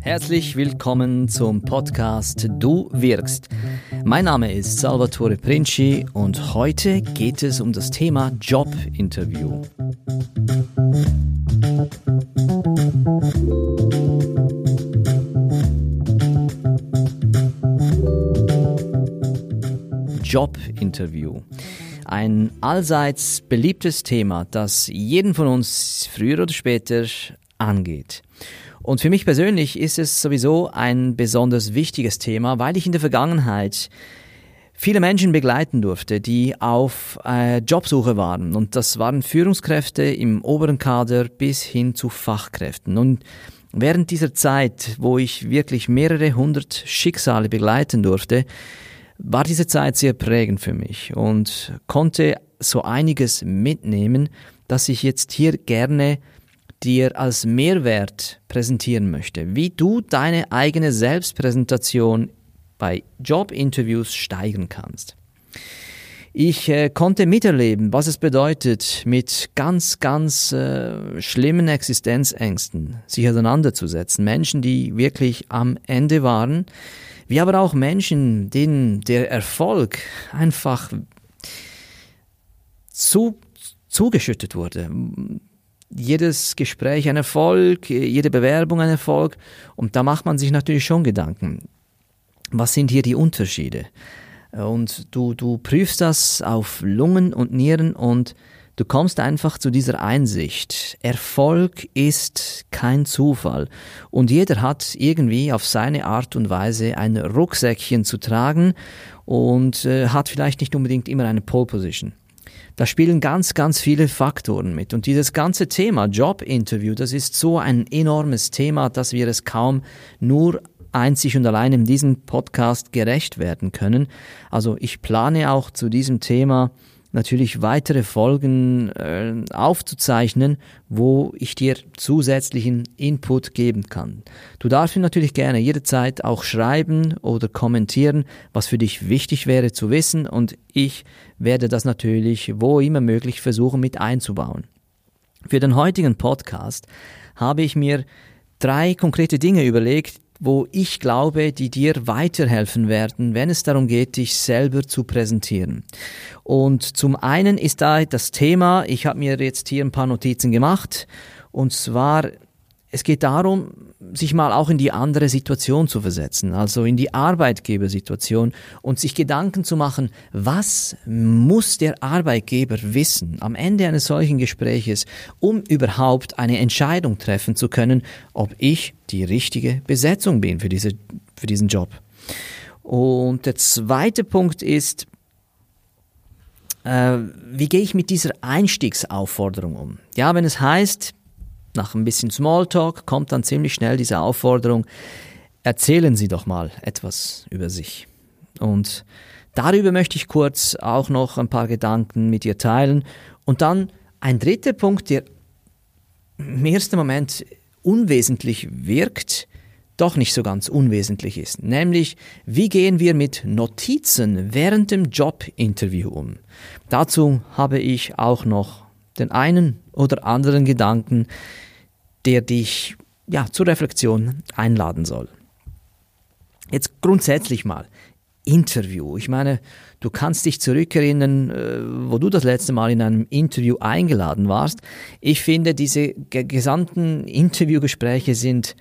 Herzlich willkommen zum Podcast Du wirkst. Mein Name ist Salvatore Princi und heute geht es um das Thema Jobinterview. Jobinterview. Ein allseits beliebtes Thema, das jeden von uns früher oder später angeht. Und für mich persönlich ist es sowieso ein besonders wichtiges Thema, weil ich in der Vergangenheit viele Menschen begleiten durfte, die auf äh, Jobsuche waren. Und das waren Führungskräfte im oberen Kader bis hin zu Fachkräften. Und während dieser Zeit, wo ich wirklich mehrere hundert Schicksale begleiten durfte, war diese Zeit sehr prägend für mich und konnte so einiges mitnehmen, das ich jetzt hier gerne dir als Mehrwert präsentieren möchte, wie du deine eigene Selbstpräsentation bei Jobinterviews steigern kannst. Ich äh, konnte miterleben, was es bedeutet, mit ganz, ganz äh, schlimmen Existenzängsten sich auseinanderzusetzen. Menschen, die wirklich am Ende waren, wie aber auch Menschen, denen der Erfolg einfach zu, zugeschüttet wurde jedes Gespräch ein Erfolg, jede Bewerbung ein Erfolg. Und da macht man sich natürlich schon Gedanken. Was sind hier die Unterschiede? Und du, du prüfst das auf Lungen und Nieren und du kommst einfach zu dieser Einsicht. Erfolg ist kein Zufall. Und jeder hat irgendwie auf seine Art und Weise ein Rucksäckchen zu tragen und äh, hat vielleicht nicht unbedingt immer eine Pole Position. Da spielen ganz, ganz viele Faktoren mit. Und dieses ganze Thema Jobinterview, das ist so ein enormes Thema, dass wir es kaum nur einzig und allein in diesem Podcast gerecht werden können. Also ich plane auch zu diesem Thema natürlich weitere Folgen äh, aufzuzeichnen, wo ich dir zusätzlichen Input geben kann. Du darfst mir natürlich gerne jederzeit auch schreiben oder kommentieren, was für dich wichtig wäre zu wissen und ich werde das natürlich wo immer möglich versuchen mit einzubauen. Für den heutigen Podcast habe ich mir drei konkrete Dinge überlegt, wo ich glaube, die dir weiterhelfen werden, wenn es darum geht, dich selber zu präsentieren. Und zum einen ist da das Thema, ich habe mir jetzt hier ein paar Notizen gemacht, und zwar es geht darum, sich mal auch in die andere Situation zu versetzen, also in die Arbeitgebersituation und sich Gedanken zu machen, was muss der Arbeitgeber wissen am Ende eines solchen Gespräches, um überhaupt eine Entscheidung treffen zu können, ob ich die richtige Besetzung bin für, diese, für diesen Job. Und der zweite Punkt ist, äh, wie gehe ich mit dieser Einstiegsaufforderung um? Ja, wenn es heißt, nach ein bisschen Smalltalk kommt dann ziemlich schnell diese Aufforderung, erzählen Sie doch mal etwas über sich. Und darüber möchte ich kurz auch noch ein paar Gedanken mit dir teilen. Und dann ein dritter Punkt, der im ersten Moment unwesentlich wirkt, doch nicht so ganz unwesentlich ist, nämlich wie gehen wir mit Notizen während dem Jobinterview um. Dazu habe ich auch noch den einen oder anderen Gedanken, der dich ja, zur Reflexion einladen soll. Jetzt grundsätzlich mal. Interview. Ich meine, du kannst dich zurückerinnern, äh, wo du das letzte Mal in einem Interview eingeladen warst. Ich finde, diese gesamten Interviewgespräche sind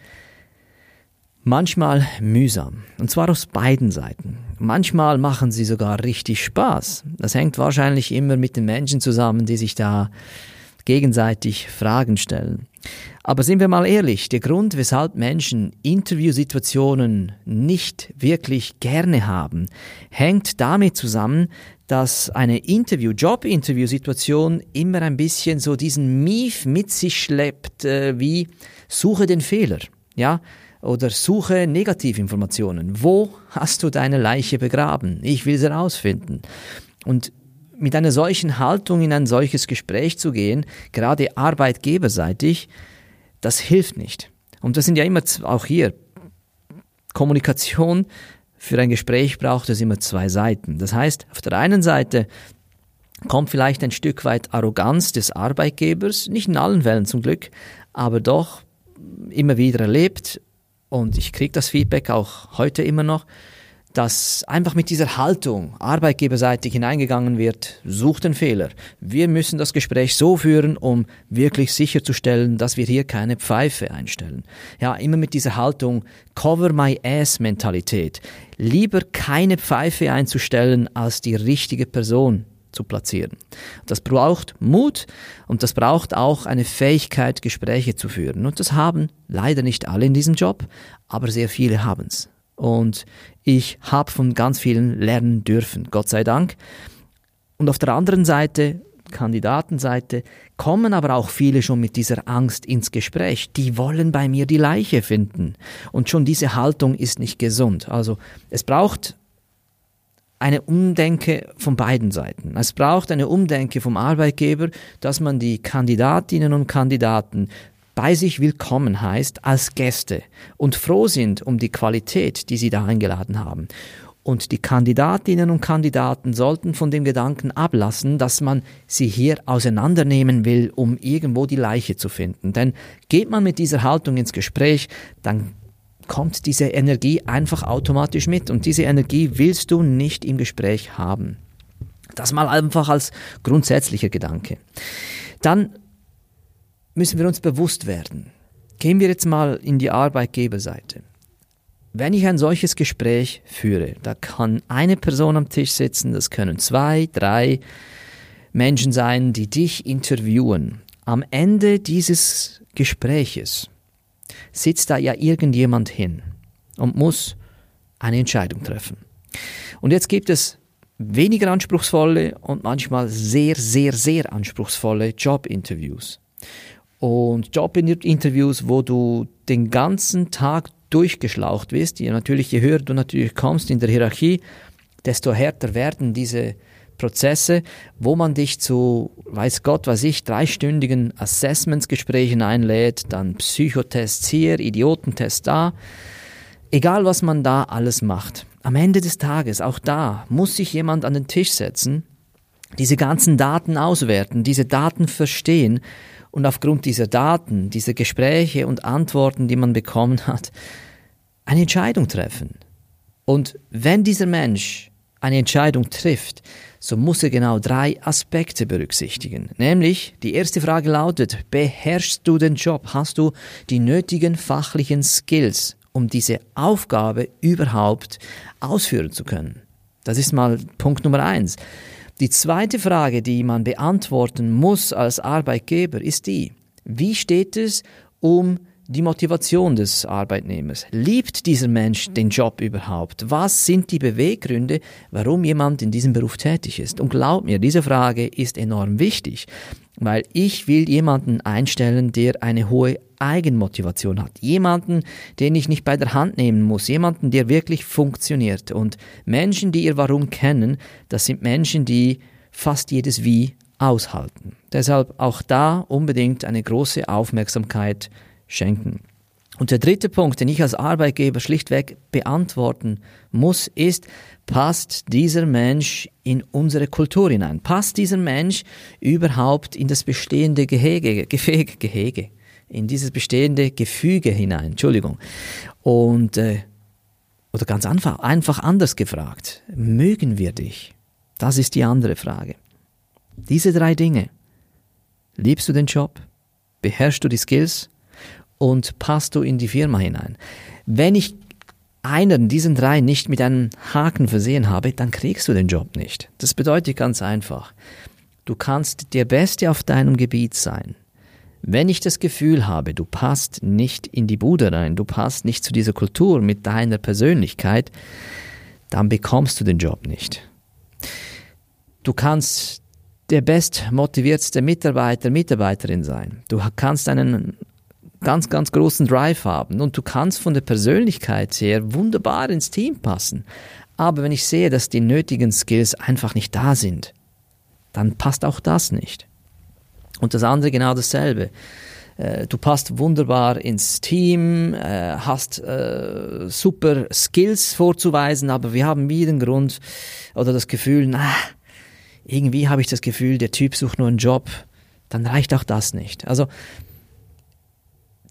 manchmal mühsam. Und zwar aus beiden Seiten. Manchmal machen sie sogar richtig Spaß. Das hängt wahrscheinlich immer mit den Menschen zusammen, die sich da gegenseitig Fragen stellen. Aber sind wir mal ehrlich, der Grund, weshalb Menschen Interviewsituationen nicht wirklich gerne haben, hängt damit zusammen, dass eine Interview, Job-Interview-Situation immer ein bisschen so diesen Mief mit sich schleppt, äh, wie suche den Fehler, ja, oder suche Negativinformationen. Wo hast du deine Leiche begraben? Ich will sie herausfinden. Und mit einer solchen Haltung in ein solches Gespräch zu gehen, gerade arbeitgeberseitig, das hilft nicht. Und das sind ja immer auch hier Kommunikation für ein Gespräch braucht es immer zwei Seiten. Das heißt, auf der einen Seite kommt vielleicht ein Stück weit Arroganz des Arbeitgebers, nicht in allen Fällen zum Glück, aber doch immer wieder erlebt und ich kriege das Feedback auch heute immer noch, dass einfach mit dieser Haltung arbeitgeberseitig hineingegangen wird, sucht den Fehler. Wir müssen das Gespräch so führen, um wirklich sicherzustellen, dass wir hier keine Pfeife einstellen. Ja, immer mit dieser Haltung Cover my ass Mentalität. Lieber keine Pfeife einzustellen, als die richtige Person zu platzieren. Das braucht Mut und das braucht auch eine Fähigkeit, Gespräche zu führen. Und das haben leider nicht alle in diesem Job, aber sehr viele haben es. Und ich habe von ganz vielen lernen dürfen, Gott sei Dank. Und auf der anderen Seite, Kandidatenseite, kommen aber auch viele schon mit dieser Angst ins Gespräch. Die wollen bei mir die Leiche finden. Und schon diese Haltung ist nicht gesund. Also es braucht eine Umdenke von beiden Seiten. Es braucht eine Umdenke vom Arbeitgeber, dass man die Kandidatinnen und Kandidaten bei sich willkommen heißt als Gäste und froh sind um die Qualität, die sie da eingeladen haben. Und die Kandidatinnen und Kandidaten sollten von dem Gedanken ablassen, dass man sie hier auseinandernehmen will, um irgendwo die Leiche zu finden. Denn geht man mit dieser Haltung ins Gespräch, dann kommt diese Energie einfach automatisch mit. Und diese Energie willst du nicht im Gespräch haben. Das mal einfach als grundsätzlicher Gedanke. Dann müssen wir uns bewusst werden. Gehen wir jetzt mal in die Arbeitgeberseite. Wenn ich ein solches Gespräch führe, da kann eine Person am Tisch sitzen, das können zwei, drei Menschen sein, die dich interviewen. Am Ende dieses Gespräches sitzt da ja irgendjemand hin und muss eine Entscheidung treffen. Und jetzt gibt es weniger anspruchsvolle und manchmal sehr, sehr, sehr anspruchsvolle Jobinterviews und Jobinterviews, wo du den ganzen Tag durchgeschlaucht wirst. Ja, natürlich, je höher du natürlich kommst in der Hierarchie, desto härter werden diese Prozesse, wo man dich zu, weiß Gott, was ich, dreistündigen Assessmentsgesprächen einlädt, dann Psychotests hier, Idiotentests da. Egal, was man da alles macht. Am Ende des Tages, auch da, muss sich jemand an den Tisch setzen, diese ganzen Daten auswerten, diese Daten verstehen und aufgrund dieser Daten, dieser Gespräche und Antworten, die man bekommen hat, eine Entscheidung treffen. Und wenn dieser Mensch eine Entscheidung trifft, so muss er genau drei Aspekte berücksichtigen. Nämlich, die erste Frage lautet, beherrschst du den Job? Hast du die nötigen fachlichen Skills, um diese Aufgabe überhaupt ausführen zu können? Das ist mal Punkt Nummer eins. Die zweite Frage, die man beantworten muss als Arbeitgeber, ist die, wie steht es um die Motivation des Arbeitnehmers. Liebt dieser Mensch den Job überhaupt? Was sind die Beweggründe, warum jemand in diesem Beruf tätig ist? Und glaub mir, diese Frage ist enorm wichtig, weil ich will jemanden einstellen, der eine hohe Eigenmotivation hat. Jemanden, den ich nicht bei der Hand nehmen muss. Jemanden, der wirklich funktioniert. Und Menschen, die ihr Warum kennen, das sind Menschen, die fast jedes Wie aushalten. Deshalb auch da unbedingt eine große Aufmerksamkeit schenken. Und der dritte Punkt, den ich als Arbeitgeber schlichtweg beantworten muss, ist, passt dieser Mensch in unsere Kultur hinein? Passt dieser Mensch überhaupt in das bestehende Gehege, Gehege, Gehege, in dieses bestehende Gefüge hinein? Entschuldigung. Und, äh, oder ganz einfach, einfach anders gefragt, mögen wir dich? Das ist die andere Frage. Diese drei Dinge. Liebst du den Job? Beherrschst du die Skills? Und passt du in die Firma hinein. Wenn ich einen diesen drei nicht mit einem Haken versehen habe, dann kriegst du den Job nicht. Das bedeutet ganz einfach. Du kannst der Beste auf deinem Gebiet sein. Wenn ich das Gefühl habe, du passt nicht in die Bude rein, du passt nicht zu dieser Kultur mit deiner Persönlichkeit, dann bekommst du den Job nicht. Du kannst der bestmotivierteste Mitarbeiter, Mitarbeiterin sein. Du kannst einen ganz, ganz großen Drive haben und du kannst von der Persönlichkeit her wunderbar ins Team passen. Aber wenn ich sehe, dass die nötigen Skills einfach nicht da sind, dann passt auch das nicht. Und das andere genau dasselbe. Äh, du passt wunderbar ins Team, äh, hast äh, super Skills vorzuweisen, aber wir haben wieder den Grund oder das Gefühl, na, irgendwie habe ich das Gefühl, der Typ sucht nur einen Job, dann reicht auch das nicht. Also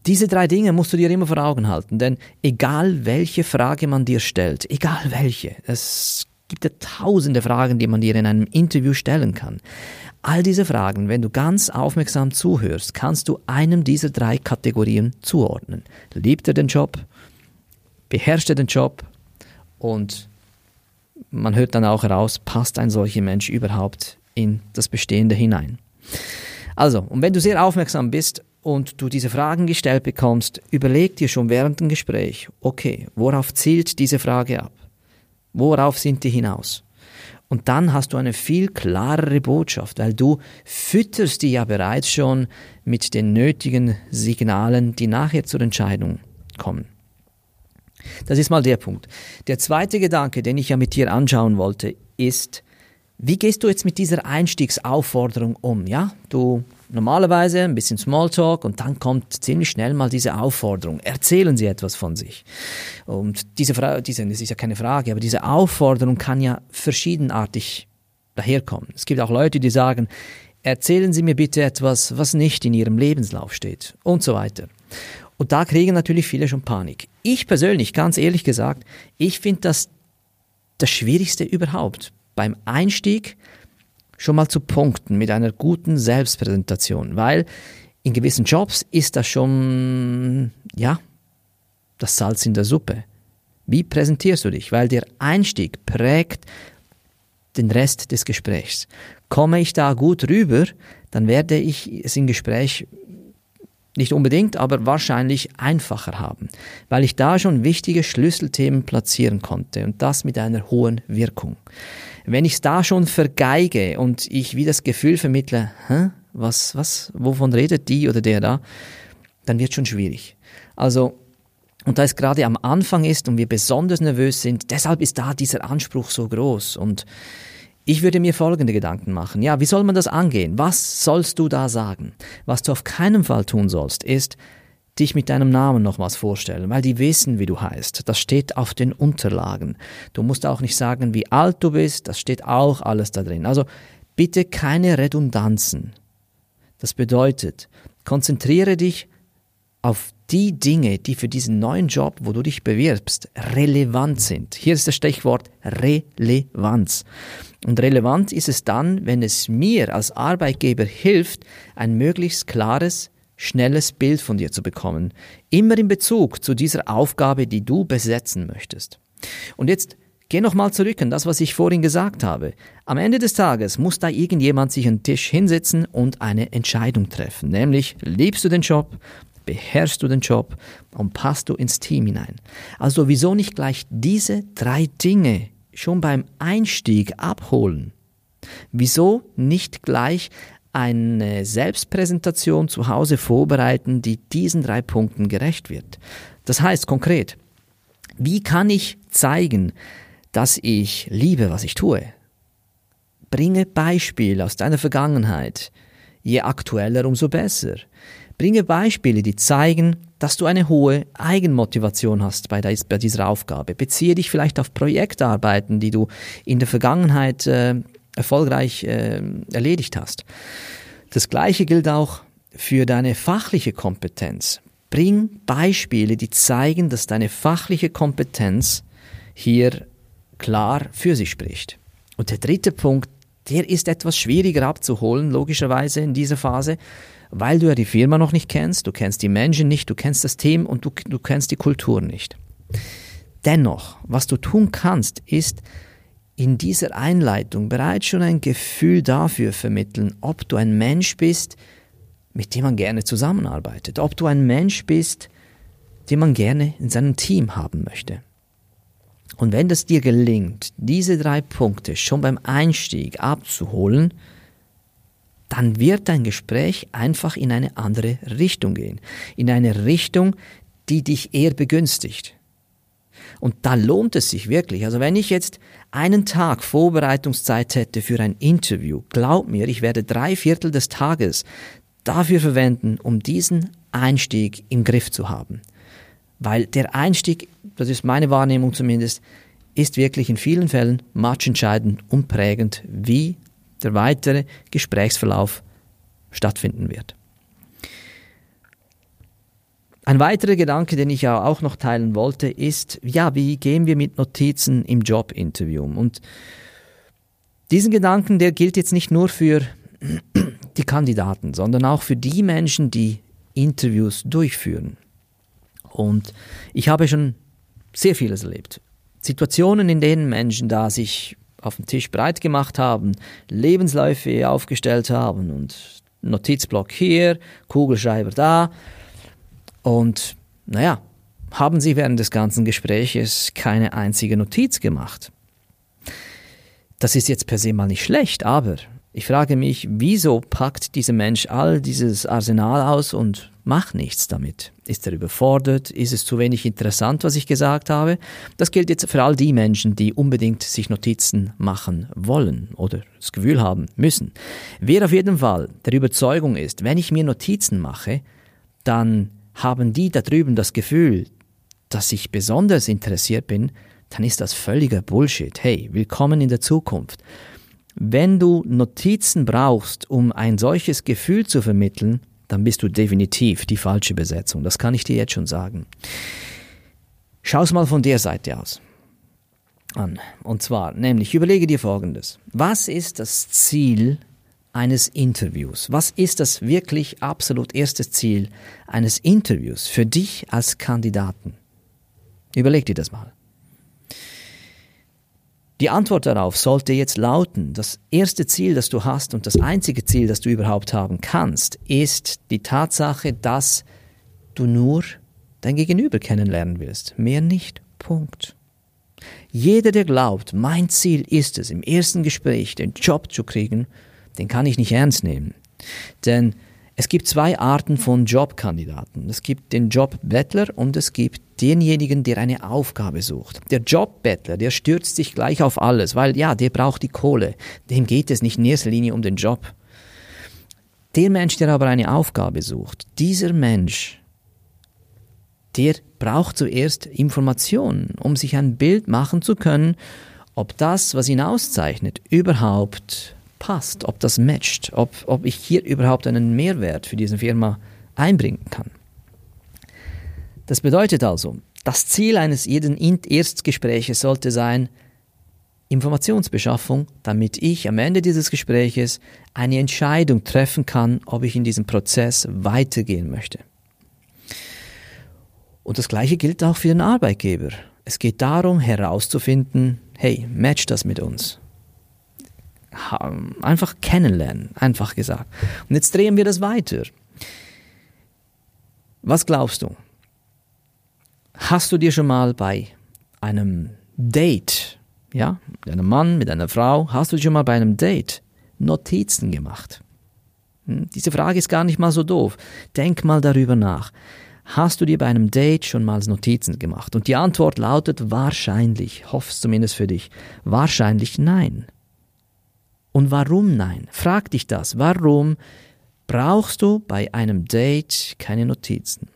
diese drei Dinge musst du dir immer vor Augen halten, denn egal welche Frage man dir stellt, egal welche, es gibt ja tausende Fragen, die man dir in einem Interview stellen kann. All diese Fragen, wenn du ganz aufmerksam zuhörst, kannst du einem dieser drei Kategorien zuordnen. Liebt er den Job? Beherrscht er den Job? Und man hört dann auch heraus, passt ein solcher Mensch überhaupt in das Bestehende hinein. Also, und wenn du sehr aufmerksam bist und du diese Fragen gestellt bekommst, überleg dir schon während dem Gespräch, okay, worauf zielt diese Frage ab? Worauf sind die hinaus? Und dann hast du eine viel klarere Botschaft, weil du fütterst die ja bereits schon mit den nötigen Signalen, die nachher zur Entscheidung kommen. Das ist mal der Punkt. Der zweite Gedanke, den ich ja mit dir anschauen wollte, ist, wie gehst du jetzt mit dieser Einstiegsaufforderung um? Ja, du normalerweise ein bisschen Smalltalk und dann kommt ziemlich schnell mal diese Aufforderung. Erzählen Sie etwas von sich. Und diese Frage, diese, das ist ja keine Frage, aber diese Aufforderung kann ja verschiedenartig daherkommen. Es gibt auch Leute, die sagen, erzählen Sie mir bitte etwas, was nicht in Ihrem Lebenslauf steht und so weiter. Und da kriegen natürlich viele schon Panik. Ich persönlich, ganz ehrlich gesagt, ich finde das das Schwierigste überhaupt. Beim Einstieg schon mal zu punkten mit einer guten Selbstpräsentation, weil in gewissen Jobs ist das schon, ja, das Salz in der Suppe. Wie präsentierst du dich? Weil der Einstieg prägt den Rest des Gesprächs. Komme ich da gut rüber, dann werde ich es im Gespräch nicht unbedingt, aber wahrscheinlich einfacher haben, weil ich da schon wichtige Schlüsselthemen platzieren konnte und das mit einer hohen Wirkung. Wenn ich es da schon vergeige und ich wie das Gefühl vermittle, Hä? was, was, wovon redet die oder der da, dann wird schon schwierig. Also, und da es gerade am Anfang ist und wir besonders nervös sind, deshalb ist da dieser Anspruch so groß und ich würde mir folgende Gedanken machen. Ja, wie soll man das angehen? Was sollst du da sagen? Was du auf keinen Fall tun sollst, ist, dich mit deinem Namen nochmals vorstellen, weil die wissen, wie du heißt. Das steht auf den Unterlagen. Du musst auch nicht sagen, wie alt du bist. Das steht auch alles da drin. Also bitte keine Redundanzen. Das bedeutet, konzentriere dich auf die Dinge, die für diesen neuen Job, wo du dich bewirbst, relevant sind. Hier ist das Stichwort Relevanz. Und relevant ist es dann, wenn es mir als Arbeitgeber hilft, ein möglichst klares, schnelles Bild von dir zu bekommen. Immer in Bezug zu dieser Aufgabe, die du besetzen möchtest. Und jetzt geh nochmal zurück an das, was ich vorhin gesagt habe. Am Ende des Tages muss da irgendjemand sich an den Tisch hinsetzen und eine Entscheidung treffen. Nämlich, liebst du den Job? beherrschst du den Job und passt du ins Team hinein. Also wieso nicht gleich diese drei Dinge schon beim Einstieg abholen? Wieso nicht gleich eine Selbstpräsentation zu Hause vorbereiten, die diesen drei Punkten gerecht wird? Das heißt konkret, wie kann ich zeigen, dass ich liebe, was ich tue? Bringe Beispiele aus deiner Vergangenheit. Je aktueller, umso besser. Bringe Beispiele, die zeigen, dass du eine hohe Eigenmotivation hast bei, dieser Aufgabe. Beziehe dich vielleicht auf Projektarbeiten, die du in der Vergangenheit äh, erfolgreich äh, erledigt hast. Das Gleiche gilt auch für deine fachliche Kompetenz. Bring Beispiele, die zeigen, dass deine fachliche Kompetenz hier klar für sich spricht. Und der dritte Punkt, der ist etwas schwieriger abzuholen, logischerweise in dieser Phase, weil du ja die Firma noch nicht kennst, du kennst die Menschen nicht, du kennst das Team und du, du kennst die Kultur nicht. Dennoch, was du tun kannst, ist in dieser Einleitung bereits schon ein Gefühl dafür vermitteln, ob du ein Mensch bist, mit dem man gerne zusammenarbeitet, ob du ein Mensch bist, den man gerne in seinem Team haben möchte. Und wenn es dir gelingt, diese drei Punkte schon beim Einstieg abzuholen, dann wird dein Gespräch einfach in eine andere Richtung gehen. In eine Richtung, die dich eher begünstigt. Und da lohnt es sich wirklich. Also wenn ich jetzt einen Tag Vorbereitungszeit hätte für ein Interview, glaub mir, ich werde drei Viertel des Tages dafür verwenden, um diesen Einstieg im Griff zu haben. Weil der Einstieg, das ist meine Wahrnehmung zumindest, ist wirklich in vielen Fällen matchentscheidend und prägend, wie der weitere Gesprächsverlauf stattfinden wird. Ein weiterer Gedanke, den ich ja auch noch teilen wollte, ist, ja, wie gehen wir mit Notizen im Jobinterview? Und diesen Gedanken, der gilt jetzt nicht nur für die Kandidaten, sondern auch für die Menschen, die Interviews durchführen. Und ich habe schon sehr vieles erlebt. Situationen, in denen Menschen da sich auf dem Tisch breit gemacht haben, Lebensläufe aufgestellt haben und Notizblock hier, Kugelschreiber da und naja, haben sie während des ganzen Gespräches keine einzige Notiz gemacht. Das ist jetzt per se mal nicht schlecht, aber ich frage mich, wieso packt dieser Mensch all dieses Arsenal aus und macht nichts damit? Ist er überfordert? Ist es zu wenig interessant, was ich gesagt habe? Das gilt jetzt für all die Menschen, die unbedingt sich Notizen machen wollen oder das Gefühl haben müssen. Wer auf jeden Fall der Überzeugung ist, wenn ich mir Notizen mache, dann haben die da drüben das Gefühl, dass ich besonders interessiert bin, dann ist das völliger Bullshit. Hey, willkommen in der Zukunft. Wenn du Notizen brauchst, um ein solches Gefühl zu vermitteln, dann bist du definitiv die falsche Besetzung. Das kann ich dir jetzt schon sagen. Schau es mal von der Seite aus an. Und zwar, nämlich, überlege dir Folgendes. Was ist das Ziel eines Interviews? Was ist das wirklich absolut erste Ziel eines Interviews für dich als Kandidaten? Überleg dir das mal. Die Antwort darauf sollte jetzt lauten, das erste Ziel, das du hast und das einzige Ziel, das du überhaupt haben kannst, ist die Tatsache, dass du nur dein Gegenüber kennenlernen willst. Mehr nicht. Punkt. Jeder, der glaubt, mein Ziel ist es, im ersten Gespräch den Job zu kriegen, den kann ich nicht ernst nehmen. Denn es gibt zwei Arten von Jobkandidaten. Es gibt den Jobbettler und es gibt denjenigen, der eine Aufgabe sucht. Der Jobbettler, der stürzt sich gleich auf alles, weil ja, der braucht die Kohle. Dem geht es nicht in erster Linie um den Job. Der Mensch, der aber eine Aufgabe sucht, dieser Mensch, der braucht zuerst Informationen, um sich ein Bild machen zu können, ob das, was ihn auszeichnet, überhaupt passt, ob das matcht, ob, ob ich hier überhaupt einen Mehrwert für diese Firma einbringen kann. Das bedeutet also, das Ziel eines jeden Erstgespräches sollte sein, Informationsbeschaffung, damit ich am Ende dieses Gespräches eine Entscheidung treffen kann, ob ich in diesem Prozess weitergehen möchte. Und das Gleiche gilt auch für den Arbeitgeber. Es geht darum herauszufinden, hey, matcht das mit uns? Einfach kennenlernen, einfach gesagt. Und jetzt drehen wir das weiter. Was glaubst du? Hast du dir schon mal bei einem Date, ja, mit einem Mann, mit einer Frau, hast du dir schon mal bei einem Date Notizen gemacht? Hm? Diese Frage ist gar nicht mal so doof. Denk mal darüber nach. Hast du dir bei einem Date schon mal Notizen gemacht? Und die Antwort lautet wahrscheinlich, hoff's zumindest für dich, wahrscheinlich nein. Und warum nein? Frag dich das. Warum brauchst du bei einem Date keine Notizen?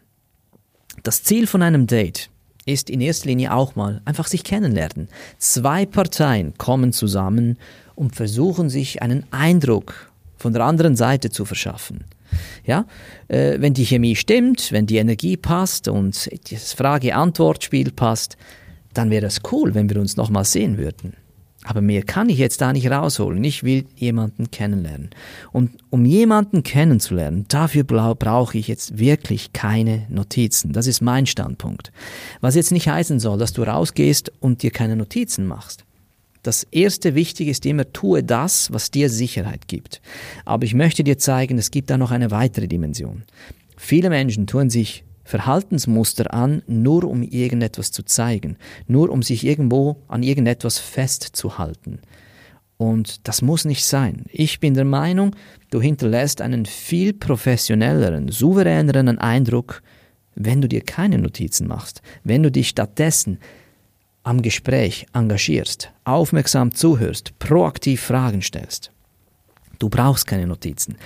Das Ziel von einem Date ist in erster Linie auch mal einfach sich kennenlernen. Zwei Parteien kommen zusammen und versuchen sich einen Eindruck von der anderen Seite zu verschaffen. Ja, äh, wenn die Chemie stimmt, wenn die Energie passt und das Frage-Antwort-Spiel passt, dann wäre es cool, wenn wir uns nochmal sehen würden. Aber mehr kann ich jetzt da nicht rausholen. Ich will jemanden kennenlernen. Und um jemanden kennenzulernen, dafür brauche ich jetzt wirklich keine Notizen. Das ist mein Standpunkt. Was jetzt nicht heißen soll, dass du rausgehst und dir keine Notizen machst. Das erste Wichtige ist immer, tue das, was dir Sicherheit gibt. Aber ich möchte dir zeigen, es gibt da noch eine weitere Dimension. Viele Menschen tun sich Verhaltensmuster an, nur um irgendetwas zu zeigen, nur um sich irgendwo an irgendetwas festzuhalten. Und das muss nicht sein. Ich bin der Meinung, du hinterlässt einen viel professionelleren, souveräneren Eindruck, wenn du dir keine Notizen machst, wenn du dich stattdessen am Gespräch engagierst, aufmerksam zuhörst, proaktiv Fragen stellst. Du brauchst keine Notizen.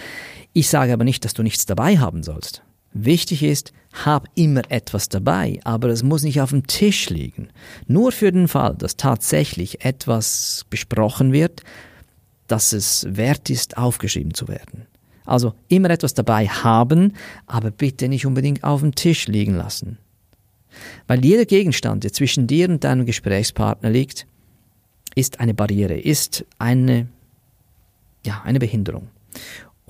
Ich sage aber nicht, dass du nichts dabei haben sollst. Wichtig ist, hab immer etwas dabei, aber es muss nicht auf dem Tisch liegen. Nur für den Fall, dass tatsächlich etwas besprochen wird, dass es wert ist, aufgeschrieben zu werden. Also immer etwas dabei haben, aber bitte nicht unbedingt auf dem Tisch liegen lassen. Weil jeder Gegenstand, der zwischen dir und deinem Gesprächspartner liegt, ist eine Barriere, ist eine, ja, eine Behinderung.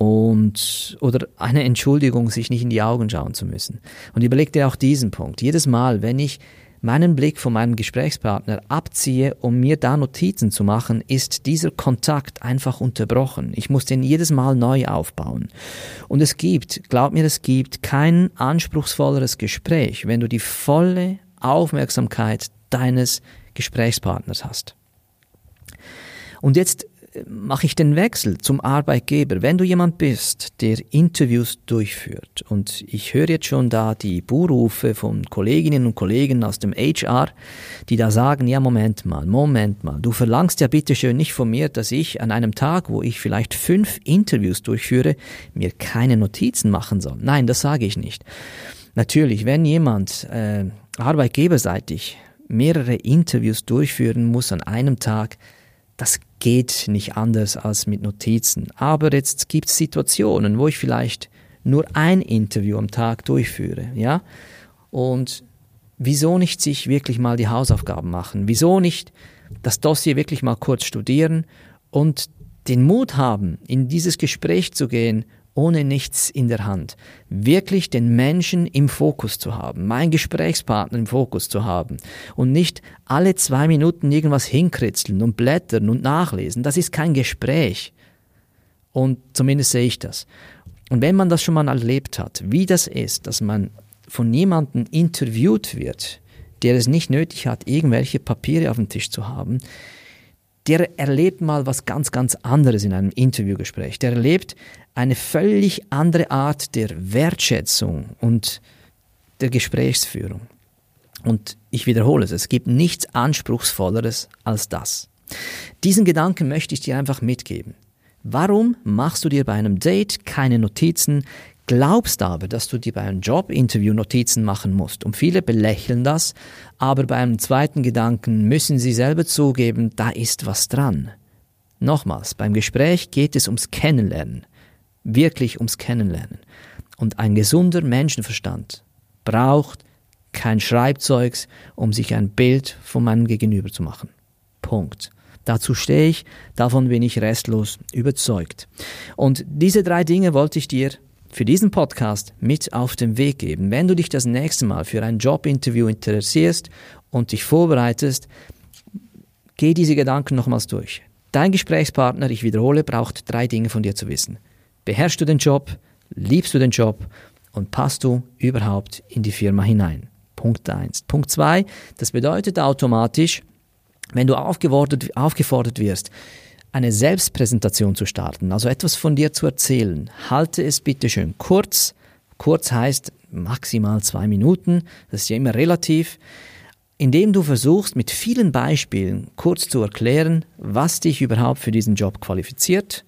Und, oder eine Entschuldigung, sich nicht in die Augen schauen zu müssen. Und überleg dir auch diesen Punkt. Jedes Mal, wenn ich meinen Blick von meinem Gesprächspartner abziehe, um mir da Notizen zu machen, ist dieser Kontakt einfach unterbrochen. Ich muss den jedes Mal neu aufbauen. Und es gibt, glaub mir, es gibt kein anspruchsvolleres Gespräch, wenn du die volle Aufmerksamkeit deines Gesprächspartners hast. Und jetzt mache ich den Wechsel zum Arbeitgeber. Wenn du jemand bist, der Interviews durchführt, und ich höre jetzt schon da die Buhrufe von Kolleginnen und Kollegen aus dem HR, die da sagen, ja, Moment mal, Moment mal, du verlangst ja bitte schön nicht von mir, dass ich an einem Tag, wo ich vielleicht fünf Interviews durchführe, mir keine Notizen machen soll. Nein, das sage ich nicht. Natürlich, wenn jemand äh, arbeitgeberseitig mehrere Interviews durchführen muss an einem Tag, das geht nicht anders als mit Notizen. Aber jetzt gibt es Situationen, wo ich vielleicht nur ein Interview am Tag durchführe, ja? Und wieso nicht sich wirklich mal die Hausaufgaben machen? Wieso nicht das Dossier wirklich mal kurz studieren und den Mut haben, in dieses Gespräch zu gehen ohne nichts in der Hand. Wirklich den Menschen im Fokus zu haben, meinen Gesprächspartner im Fokus zu haben und nicht alle zwei Minuten irgendwas hinkritzeln und blättern und nachlesen. Das ist kein Gespräch. Und zumindest sehe ich das. Und wenn man das schon mal erlebt hat, wie das ist, dass man von jemandem interviewt wird, der es nicht nötig hat, irgendwelche Papiere auf dem Tisch zu haben, der erlebt mal was ganz, ganz anderes in einem Interviewgespräch. Der erlebt eine völlig andere Art der Wertschätzung und der Gesprächsführung. Und ich wiederhole es, es gibt nichts Anspruchsvolleres als das. Diesen Gedanken möchte ich dir einfach mitgeben. Warum machst du dir bei einem Date keine Notizen, glaubst aber, dass du dir bei einem Jobinterview Notizen machen musst? Und viele belächeln das, aber bei einem zweiten Gedanken müssen sie selber zugeben, da ist was dran. Nochmals, beim Gespräch geht es ums Kennenlernen wirklich ums Kennenlernen. Und ein gesunder Menschenverstand braucht kein Schreibzeugs, um sich ein Bild von meinem Gegenüber zu machen. Punkt. Dazu stehe ich, davon bin ich restlos überzeugt. Und diese drei Dinge wollte ich dir für diesen Podcast mit auf den Weg geben. Wenn du dich das nächste Mal für ein Jobinterview interessierst und dich vorbereitest, geh diese Gedanken nochmals durch. Dein Gesprächspartner, ich wiederhole, braucht drei Dinge von dir zu wissen. Beherrschst du den Job? Liebst du den Job? Und passt du überhaupt in die Firma hinein? Punkt eins. Punkt zwei. Das bedeutet automatisch, wenn du aufgefordert, aufgefordert wirst, eine Selbstpräsentation zu starten, also etwas von dir zu erzählen, halte es bitte schön kurz. Kurz heißt maximal zwei Minuten, das ist ja immer relativ, indem du versuchst, mit vielen Beispielen kurz zu erklären, was dich überhaupt für diesen Job qualifiziert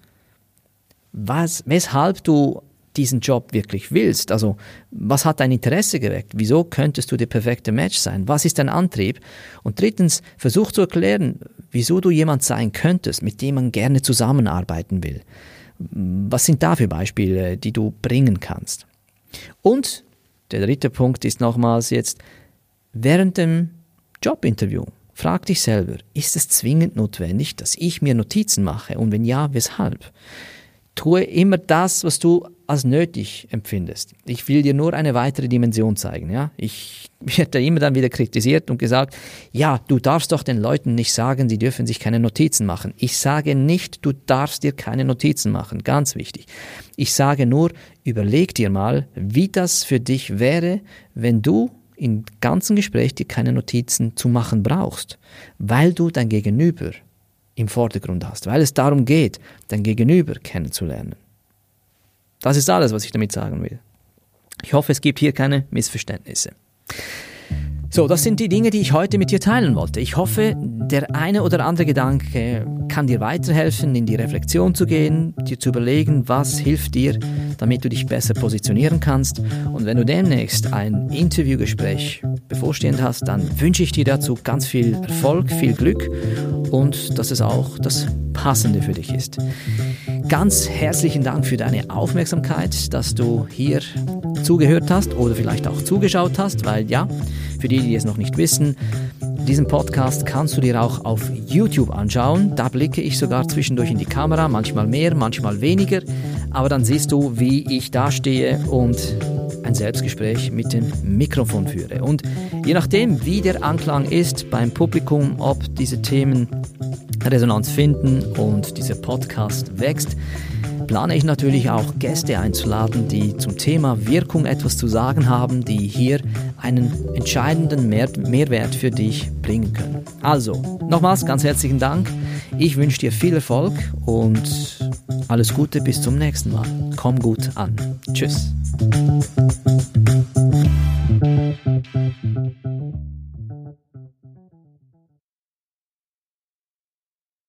was, weshalb du diesen Job wirklich willst. Also was hat dein Interesse geweckt? Wieso könntest du der perfekte Match sein? Was ist dein Antrieb? Und drittens, versuch zu erklären, wieso du jemand sein könntest, mit dem man gerne zusammenarbeiten will. Was sind da für Beispiele, die du bringen kannst? Und der dritte Punkt ist nochmals jetzt, während dem Jobinterview, frag dich selber, ist es zwingend notwendig, dass ich mir Notizen mache? Und wenn ja, weshalb? Tue immer das, was du als nötig empfindest. Ich will dir nur eine weitere Dimension zeigen. Ja? Ich werde immer dann wieder kritisiert und gesagt, ja, du darfst doch den Leuten nicht sagen, sie dürfen sich keine Notizen machen. Ich sage nicht, du darfst dir keine Notizen machen. Ganz wichtig. Ich sage nur, überleg dir mal, wie das für dich wäre, wenn du im ganzen Gespräch dir keine Notizen zu machen brauchst, weil du dein Gegenüber im Vordergrund hast, weil es darum geht, dein Gegenüber kennenzulernen. Das ist alles, was ich damit sagen will. Ich hoffe, es gibt hier keine Missverständnisse. So, das sind die Dinge, die ich heute mit dir teilen wollte. Ich hoffe, der eine oder andere Gedanke kann dir weiterhelfen, in die Reflexion zu gehen, dir zu überlegen, was hilft dir, damit du dich besser positionieren kannst. Und wenn du demnächst ein Interviewgespräch bevorstehend hast, dann wünsche ich dir dazu ganz viel Erfolg, viel Glück und dass es auch das Passende für dich ist. Ganz herzlichen Dank für deine Aufmerksamkeit, dass du hier zugehört hast oder vielleicht auch zugeschaut hast, weil ja, für die, die es noch nicht wissen, diesen Podcast kannst du dir auch auf YouTube anschauen. Da blicke ich sogar zwischendurch in die Kamera, manchmal mehr, manchmal weniger. Aber dann siehst du, wie ich da stehe und ein Selbstgespräch mit dem Mikrofon führe. Und je nachdem, wie der Anklang ist beim Publikum, ob diese Themen Resonanz finden und dieser Podcast wächst, plane ich natürlich auch Gäste einzuladen, die zum Thema Wirkung etwas zu sagen haben, die hier einen entscheidenden Mehr Mehrwert für dich bringen können. Also, nochmals ganz herzlichen Dank. Ich wünsche dir viel Erfolg und alles Gute bis zum nächsten Mal. Komm gut an. Tschüss.